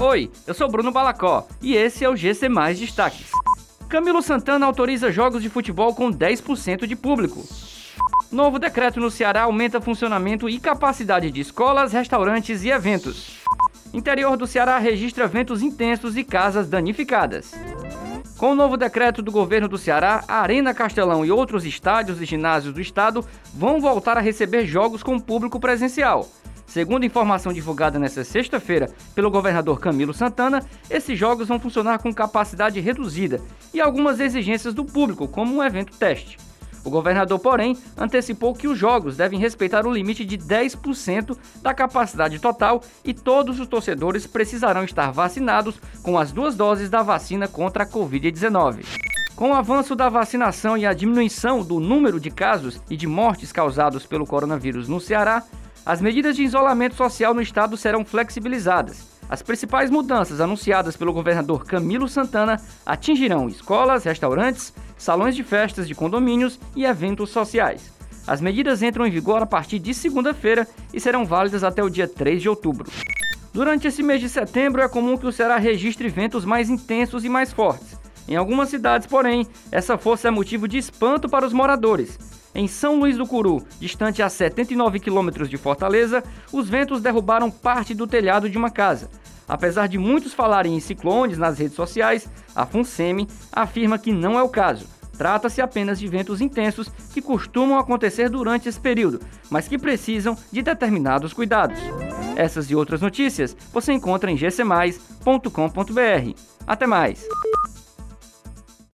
Oi, eu sou Bruno Balacó e esse é o GC Mais Destaques. Camilo Santana autoriza jogos de futebol com 10% de público. Novo decreto no Ceará aumenta funcionamento e capacidade de escolas, restaurantes e eventos. Interior do Ceará registra ventos intensos e casas danificadas. Com o novo decreto do governo do Ceará, a Arena Castelão e outros estádios e ginásios do estado vão voltar a receber jogos com público presencial. Segundo informação divulgada nesta sexta-feira pelo governador Camilo Santana, esses jogos vão funcionar com capacidade reduzida e algumas exigências do público, como um evento teste. O governador, porém, antecipou que os jogos devem respeitar o limite de 10% da capacidade total e todos os torcedores precisarão estar vacinados com as duas doses da vacina contra a Covid-19. Com o avanço da vacinação e a diminuição do número de casos e de mortes causados pelo coronavírus no Ceará, as medidas de isolamento social no estado serão flexibilizadas. As principais mudanças anunciadas pelo governador Camilo Santana atingirão escolas, restaurantes, salões de festas de condomínios e eventos sociais. As medidas entram em vigor a partir de segunda-feira e serão válidas até o dia 3 de outubro. Durante esse mês de setembro, é comum que o Ceará registre ventos mais intensos e mais fortes. Em algumas cidades, porém, essa força é motivo de espanto para os moradores. Em São Luís do Curu, distante a 79 quilômetros de Fortaleza, os ventos derrubaram parte do telhado de uma casa. Apesar de muitos falarem em ciclones nas redes sociais, a FUNSEMI afirma que não é o caso. Trata-se apenas de ventos intensos que costumam acontecer durante esse período, mas que precisam de determinados cuidados. Essas e outras notícias você encontra em gcmais.com.br. Até mais!